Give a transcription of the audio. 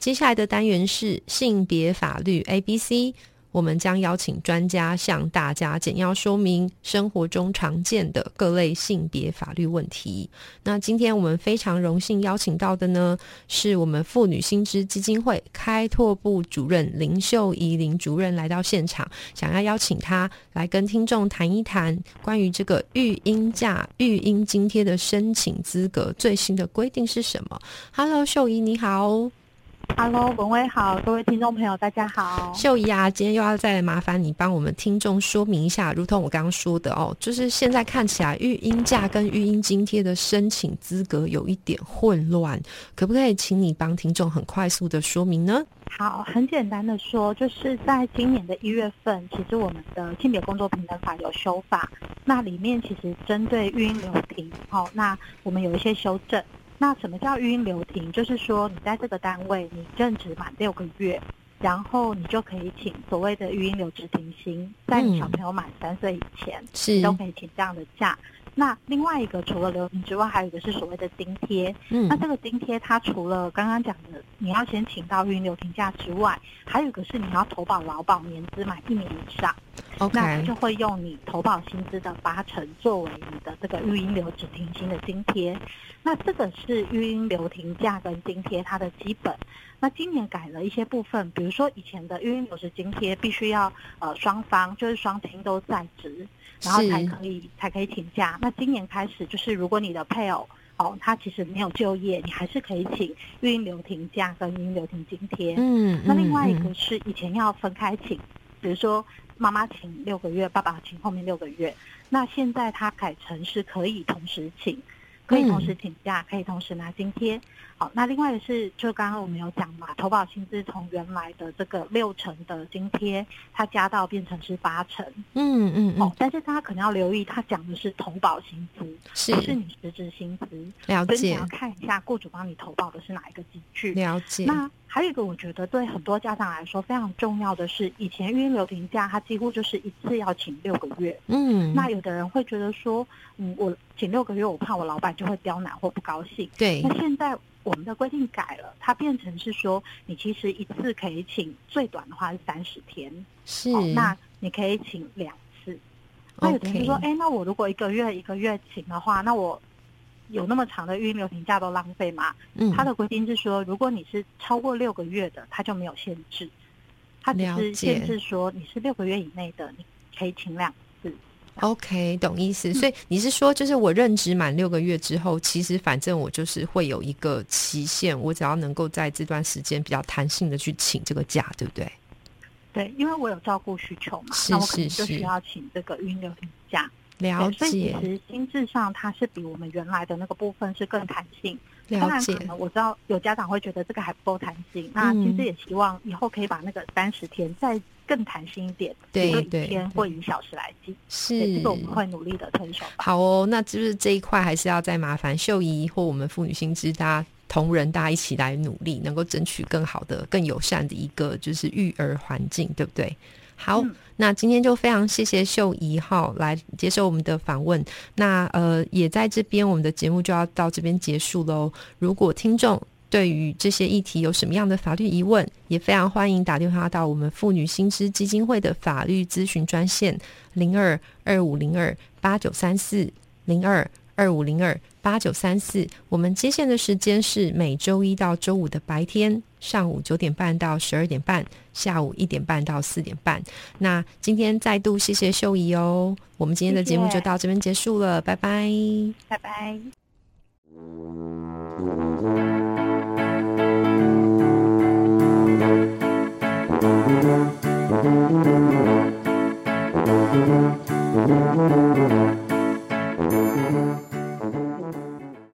接下来的单元是性别法律 A B C。我们将邀请专家向大家简要说明生活中常见的各类性别法律问题。那今天我们非常荣幸邀请到的呢，是我们妇女新知基金会开拓部主任林秀仪林主任来到现场，想要邀请他来跟听众谈一谈关于这个育婴假、育婴津贴的申请资格最新的规定是什么。Hello，秀仪你好。Hello，文威好，各位听众朋友，大家好。秀仪啊，今天又要再麻烦你帮我们听众说明一下，如同我刚刚说的哦，就是现在看起来育婴假跟育婴津贴的申请资格有一点混乱，可不可以请你帮听众很快速的说明呢？好，很简单的说，就是在今年的一月份，其实我们的性别工作平等法有修法，那里面其实针对育婴留停，好，那我们有一些修正。那什么叫育婴留停？就是说，你在这个单位你任职满六个月，然后你就可以请所谓的育婴留职停薪，在你小朋友满三岁以前，是都可以请这样的假。那另外一个除了留停之外，还有一个是所谓的津贴。嗯，那这个津贴它除了刚刚讲的你要先请到育婴留停假之外，还有一个是你要投保劳保年资满一年以上。OK，那就会用你投保薪资的八成作为你的这个育婴留职停薪的津贴。那这个是育婴留停假跟津贴它的基本。那今年改了一些部分，比如说以前的育婴留职津贴必须要呃双方就是双亲都在职，然后才可以才可以请假。那今年开始就是如果你的配偶哦他其实没有就业，你还是可以请育婴留停假跟育婴留停津贴。嗯，那另外一个是以前要分开请，比如说妈妈请六个月，爸爸请后面六个月。那现在他改成是可以同时请。可以同时请假，可以同时拿津贴。好，那另外的是，就刚刚我们有讲嘛，投保薪资从原来的这个六成的津贴，它加到变成是八成。嗯嗯嗯。哦，但是大家可能要留意，他讲的是投保薪资，不是你实质薪资。了解。所以你要看一下雇主帮你投保的是哪一个机制。了解。那还有一个，我觉得对很多家长来说非常重要的是，以前育婴留停假，他几乎就是一次要请六个月。嗯。那有的人会觉得说，嗯，我。请六个月，我怕我老板就会刁难或不高兴。对，那现在我们的规定改了，它变成是说，你其实一次可以请最短的话是三十天，是，那你可以请两次。那有的人说，哎，那我如果一个月一个月请的话，那我有那么长的育婴留停假都浪费吗？嗯，他的规定是说，如果你是超过六个月的，他就没有限制，他只是限制说你是六个月以内的，你可以请两次。OK，懂意思。所以你是说，就是我任职满六个月之后，其实反正我就是会有一个期限，我只要能够在这段时间比较弹性的去请这个假，对不对？对，因为我有照顾需求嘛，那我可能就需要请这个孕流停假。了解。其实心智上它是比我们原来的那个部分是更弹性。了解。我知道有家长会觉得这个还不够弹性，那其实也希望以后可以把那个三十天再。更弹性一点，对对，一天或一小时来计，是这个我们会努力的推手。好哦，那就是这一块还是要再麻烦秀姨或我们妇女心知，大家同仁大家一起来努力，能够争取更好的、更友善的一个就是育儿环境，对不对？好，那今天就非常谢谢秀仪哈来接受我们的访问。那呃，也在这边，我们的节目就要到这边结束喽。如果听众。对于这些议题有什么样的法律疑问，也非常欢迎打电话到我们妇女新知基金会的法律咨询专线零二二五零二八九三四零二二五零二八九三四。我们接线的时间是每周一到周五的白天上午九点半到十二点半，下午一点半到四点半。那今天再度谢谢秀仪哦，我们今天的节目就到这边结束了，拜拜，拜拜。